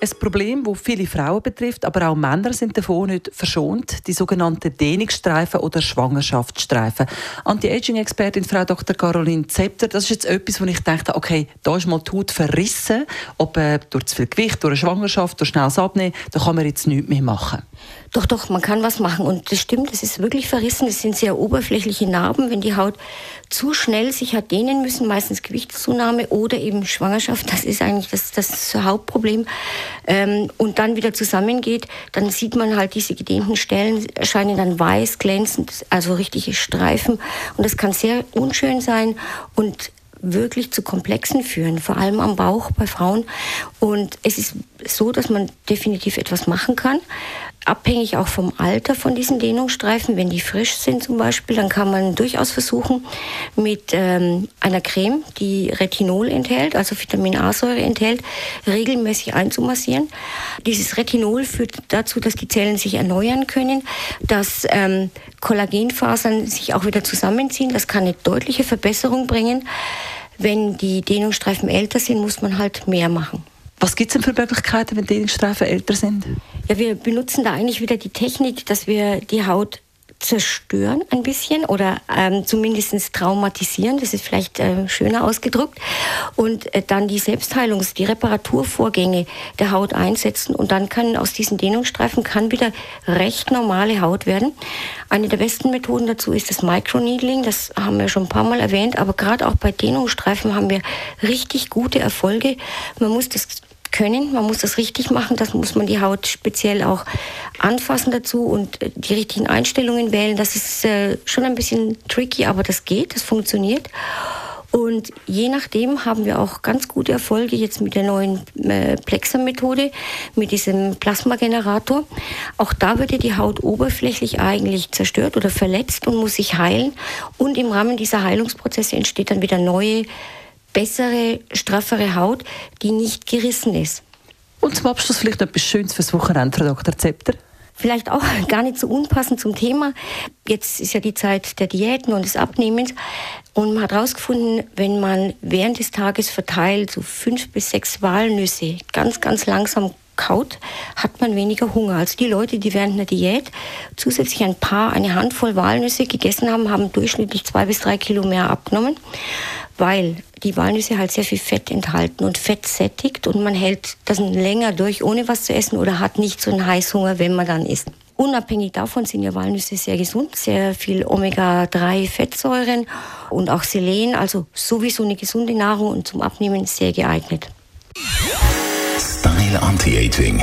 ein Problem, das viele Frauen betrifft, aber auch Männer sind davon nicht verschont, die sogenannten Dehnungsstreifen oder Schwangerschaftsstreifen. Anti-Aging-Expertin Frau Dr. Caroline Zepter, das ist jetzt etwas, wo ich dachte, okay, da ist mal die Haut verrissen, ob äh, durch zu viel Gewicht, durch eine Schwangerschaft, durch schnelles Abnehmen, da kann man jetzt nichts mehr machen. Doch, doch, man kann was machen. Und das stimmt, es ist wirklich verrissen. Es sind sehr oberflächliche Narben. Wenn die Haut zu schnell sich hat dehnen müssen, meistens Gewichtszunahme oder eben Schwangerschaft, das ist eigentlich das, das Hauptproblem, ähm, und dann wieder zusammengeht, dann sieht man halt diese gedehnten Stellen, erscheinen dann weiß, glänzend, also richtige Streifen. Und das kann sehr unschön sein und wirklich zu Komplexen führen, vor allem am Bauch bei Frauen. Und es ist so, dass man definitiv etwas machen kann abhängig auch vom Alter von diesen Dehnungsstreifen. Wenn die frisch sind zum Beispiel, dann kann man durchaus versuchen, mit ähm, einer Creme, die Retinol enthält, also Vitamin A-Säure enthält, regelmäßig einzumassieren. Dieses Retinol führt dazu, dass die Zellen sich erneuern können, dass ähm, Kollagenfasern sich auch wieder zusammenziehen. Das kann eine deutliche Verbesserung bringen. Wenn die Dehnungsstreifen älter sind, muss man halt mehr machen. Was gibt es denn für Möglichkeiten, wenn Dehnungsstreifen älter sind? Ja, wir benutzen da eigentlich wieder die Technik, dass wir die Haut zerstören ein bisschen oder ähm, zumindest traumatisieren, das ist vielleicht äh, schöner ausgedrückt, und äh, dann die Selbstheilungs-, die Reparaturvorgänge der Haut einsetzen und dann kann aus diesen Dehnungsstreifen kann wieder recht normale Haut werden. Eine der besten Methoden dazu ist das Microneedling, das haben wir schon ein paar Mal erwähnt, aber gerade auch bei Dehnungsstreifen haben wir richtig gute Erfolge. Man muss das können. Man muss das richtig machen. Das muss man die Haut speziell auch anfassen dazu und äh, die richtigen Einstellungen wählen. Das ist äh, schon ein bisschen tricky, aber das geht, das funktioniert. Und je nachdem haben wir auch ganz gute Erfolge jetzt mit der neuen äh, Plexer-Methode, mit diesem Plasmagenerator. Auch da wird ja die Haut oberflächlich eigentlich zerstört oder verletzt und muss sich heilen. Und im Rahmen dieser Heilungsprozesse entsteht dann wieder neue bessere, straffere Haut, die nicht gerissen ist. Und zum Abschluss vielleicht etwas Schönes fürs Wochenende, Frau Dr. Zepter. Vielleicht auch gar nicht so unpassend zum Thema. Jetzt ist ja die Zeit der Diäten und des Abnehmens. Und man hat herausgefunden, wenn man während des Tages verteilt so fünf bis sechs Walnüsse ganz, ganz langsam kaut, hat man weniger Hunger. Also die Leute, die während einer Diät zusätzlich ein paar, eine Handvoll Walnüsse gegessen haben, haben durchschnittlich zwei bis drei Kilo mehr abgenommen weil die Walnüsse halt sehr viel Fett enthalten und Fett sättigt und man hält das länger durch, ohne was zu essen oder hat nicht so einen Heißhunger, wenn man dann isst. Unabhängig davon sind ja Walnüsse sehr gesund, sehr viel Omega-3-Fettsäuren und auch Selen, also sowieso eine gesunde Nahrung und zum Abnehmen sehr geeignet. Style Anti-Aging